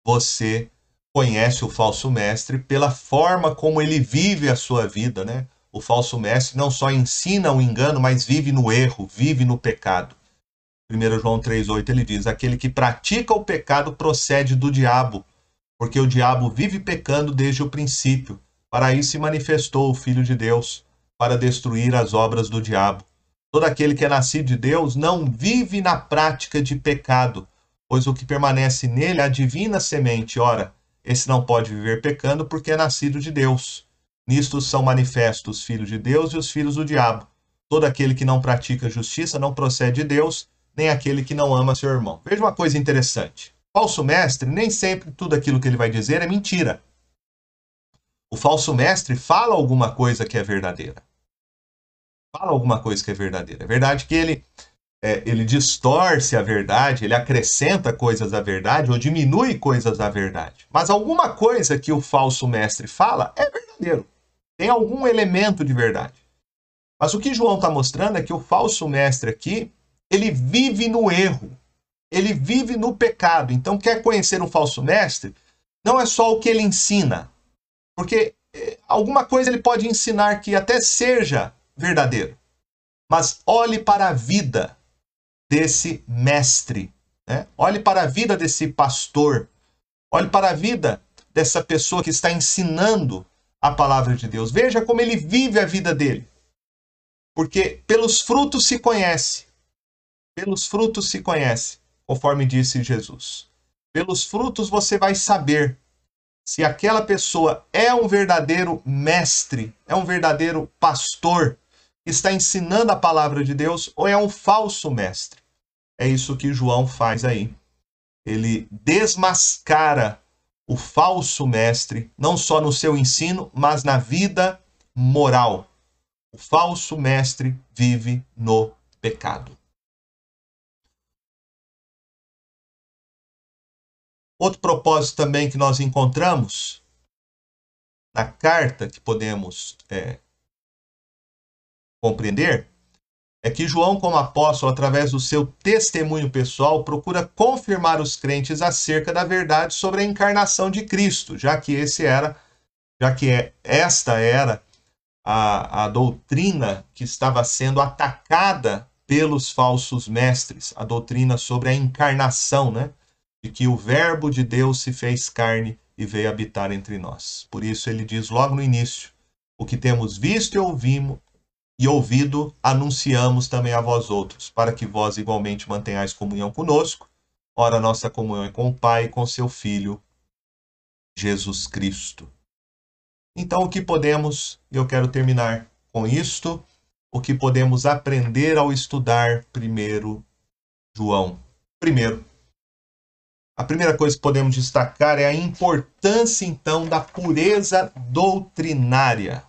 Speaker 1: você conhece o falso mestre pela forma como ele vive a sua vida, né? O falso mestre não só ensina o engano, mas vive no erro, vive no pecado. 1 João 3,8 ele diz: Aquele que pratica o pecado procede do diabo, porque o diabo vive pecando desde o princípio. Para isso se manifestou o Filho de Deus, para destruir as obras do diabo. Todo aquele que é nascido de Deus não vive na prática de pecado, pois o que permanece nele é a divina semente. Ora, esse não pode viver pecando porque é nascido de Deus. Nisto são manifestos os filhos de Deus e os filhos do diabo. Todo aquele que não pratica justiça não procede de Deus, nem aquele que não ama seu irmão. Veja uma coisa interessante. Falso mestre, nem sempre tudo aquilo que ele vai dizer é mentira. O falso mestre fala alguma coisa que é verdadeira. Fala alguma coisa que é verdadeira. É verdade que ele, é, ele distorce a verdade, ele acrescenta coisas à verdade ou diminui coisas da verdade. Mas alguma coisa que o falso mestre fala é verdadeiro. Tem algum elemento de verdade. Mas o que João está mostrando é que o falso mestre aqui, ele vive no erro. Ele vive no pecado. Então, quer conhecer um falso mestre? Não é só o que ele ensina. Porque eh, alguma coisa ele pode ensinar que até seja verdadeiro. Mas olhe para a vida desse mestre. Né? Olhe para a vida desse pastor. Olhe para a vida dessa pessoa que está ensinando a palavra de Deus. Veja como ele vive a vida dele. Porque pelos frutos se conhece. Pelos frutos se conhece, conforme disse Jesus. Pelos frutos você vai saber se aquela pessoa é um verdadeiro mestre, é um verdadeiro pastor, que está ensinando a palavra de Deus, ou é um falso mestre. É isso que João faz aí. Ele desmascara o falso mestre, não só no seu ensino, mas na vida moral. O falso mestre vive no pecado. Outro propósito também que nós encontramos na carta que podemos é, compreender é que João, como apóstolo, através do seu testemunho pessoal, procura confirmar os crentes acerca da verdade sobre a encarnação de Cristo, já que esse era, já que é, esta era a, a doutrina que estava sendo atacada pelos falsos mestres, a doutrina sobre a encarnação, né? De que o Verbo de Deus se fez carne e veio habitar entre nós. Por isso ele diz logo no início: o que temos visto e ouvimos, e ouvido, anunciamos também a vós outros, para que vós igualmente mantenhais comunhão conosco. Ora, nossa comunhão é com o Pai e com seu Filho, Jesus Cristo. Então, o que podemos, eu quero terminar com isto, o que podemos aprender ao estudar primeiro João. Primeiro, a primeira coisa que podemos destacar é a importância, então, da pureza doutrinária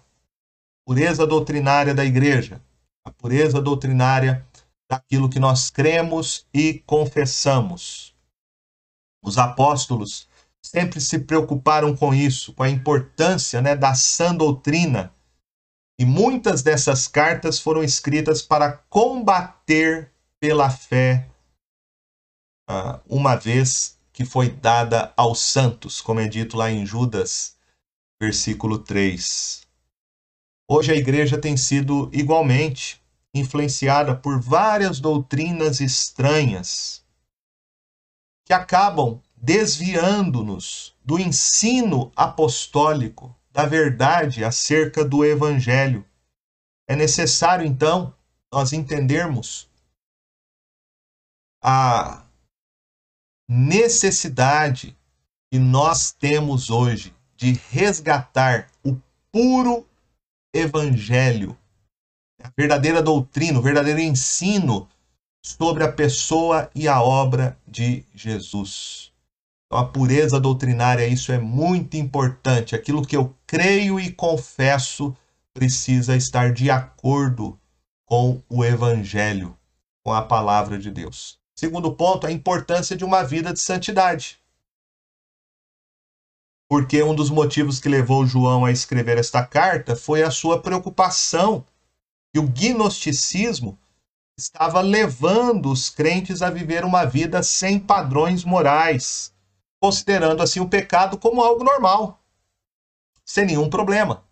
Speaker 1: pureza doutrinária da igreja, a pureza doutrinária daquilo que nós cremos e confessamos. Os apóstolos sempre se preocuparam com isso, com a importância né, da sã doutrina. E muitas dessas cartas foram escritas para combater pela fé, ah, uma vez que foi dada aos santos, como é dito lá em Judas, versículo 3. Hoje a igreja tem sido igualmente influenciada por várias doutrinas estranhas que acabam desviando-nos do ensino apostólico, da verdade acerca do evangelho. É necessário então nós entendermos a necessidade que nós temos hoje de resgatar o puro evangelho, a verdadeira doutrina, o verdadeiro ensino sobre a pessoa e a obra de Jesus. Então, a pureza doutrinária, isso é muito importante. Aquilo que eu creio e confesso precisa estar de acordo com o Evangelho, com a palavra de Deus. Segundo ponto, a importância de uma vida de santidade porque um dos motivos que levou João a escrever esta carta foi a sua preocupação que o gnosticismo estava levando os crentes a viver uma vida sem padrões morais, considerando assim o pecado como algo normal, sem nenhum problema.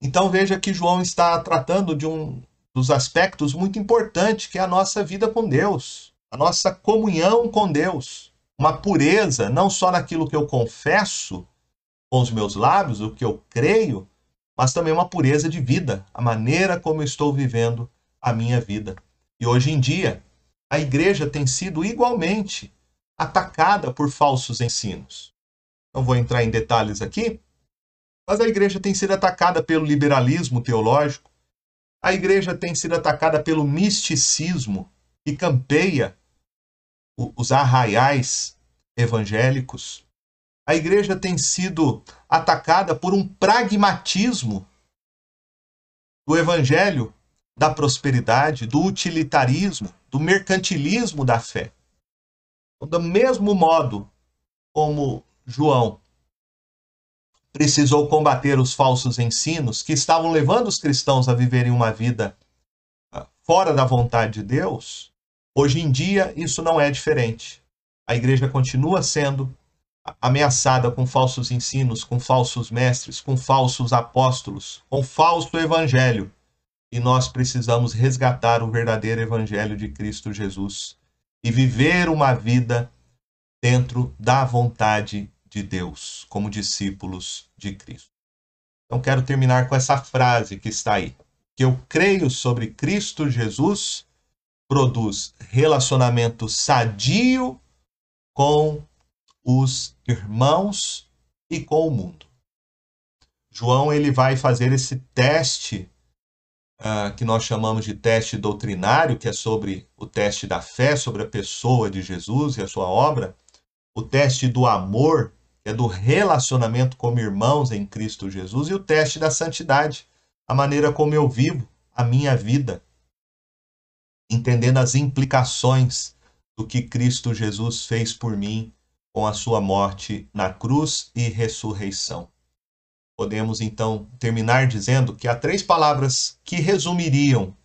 Speaker 1: Então veja que João está tratando de um dos aspectos muito importantes que é a nossa vida com Deus, a nossa comunhão com Deus, uma pureza não só naquilo que eu confesso com os meus lábios, o que eu creio, mas também uma pureza de vida, a maneira como eu estou vivendo a minha vida. E hoje em dia, a igreja tem sido igualmente atacada por falsos ensinos. Não vou entrar em detalhes aqui, mas a igreja tem sido atacada pelo liberalismo teológico, a igreja tem sido atacada pelo misticismo que campeia os arraiais evangélicos. A igreja tem sido atacada por um pragmatismo do evangelho da prosperidade, do utilitarismo, do mercantilismo da fé. Do mesmo modo como João precisou combater os falsos ensinos que estavam levando os cristãos a viverem uma vida ah, fora da vontade de Deus, hoje em dia isso não é diferente. A igreja continua sendo ameaçada com falsos ensinos, com falsos mestres, com falsos apóstolos, com falso evangelho. E nós precisamos resgatar o verdadeiro evangelho de Cristo Jesus e viver uma vida dentro da vontade de Deus, como discípulos de Cristo. Então quero terminar com essa frase que está aí. Que eu creio sobre Cristo Jesus produz relacionamento sadio com os irmãos e com o mundo. João ele vai fazer esse teste uh, que nós chamamos de teste doutrinário, que é sobre o teste da fé, sobre a pessoa de Jesus e a sua obra, o teste do amor, que é do relacionamento como irmãos em Cristo Jesus, e o teste da santidade, a maneira como eu vivo a minha vida, entendendo as implicações do que Cristo Jesus fez por mim com a sua morte na cruz e ressurreição. Podemos então terminar dizendo que há três palavras que resumiriam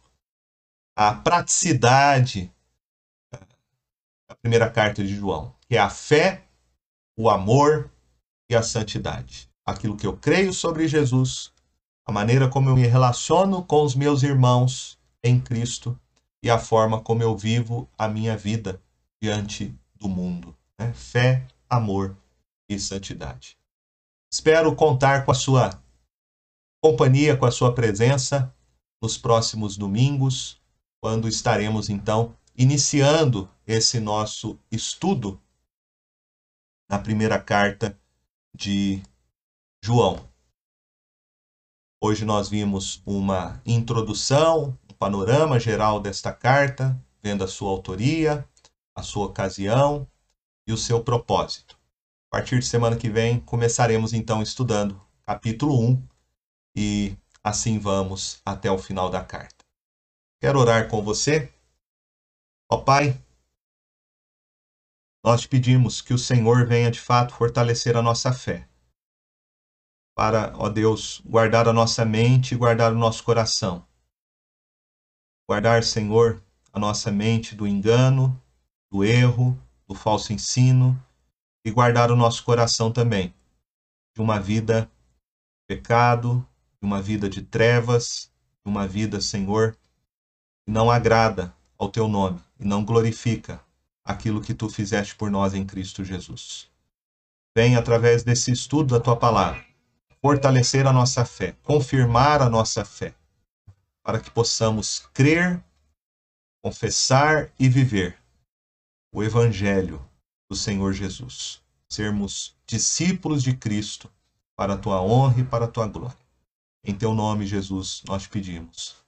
Speaker 1: a praticidade da primeira carta de João, que é a fé, o amor e a santidade. Aquilo que eu creio sobre Jesus, a maneira como eu me relaciono com os meus irmãos em Cristo e a forma como eu vivo a minha vida diante do mundo né? fé, amor e santidade. Espero contar com a sua companhia, com a sua presença nos próximos domingos, quando estaremos então iniciando esse nosso estudo na primeira carta de João. Hoje nós vimos uma introdução, panorama geral desta carta, vendo a sua autoria, a sua ocasião, e o seu propósito. A partir de semana que vem, começaremos então estudando capítulo 1 e assim vamos até o final da carta. Quero orar com você. Ó Pai, nós te pedimos que o Senhor venha de fato fortalecer a nossa fé. Para, ó Deus, guardar a nossa mente e guardar o nosso coração. Guardar, Senhor, a nossa mente do engano, do erro, do falso ensino e guardar o nosso coração também de uma vida de pecado, de uma vida de trevas, de uma vida, Senhor, que não agrada ao teu nome e não glorifica aquilo que tu fizeste por nós em Cristo Jesus. Vem através desse estudo da tua palavra fortalecer a nossa fé, confirmar a nossa fé, para que possamos crer, confessar e viver o Evangelho do Senhor Jesus. Sermos discípulos de Cristo para a tua honra e para a tua glória. Em teu nome, Jesus, nós pedimos.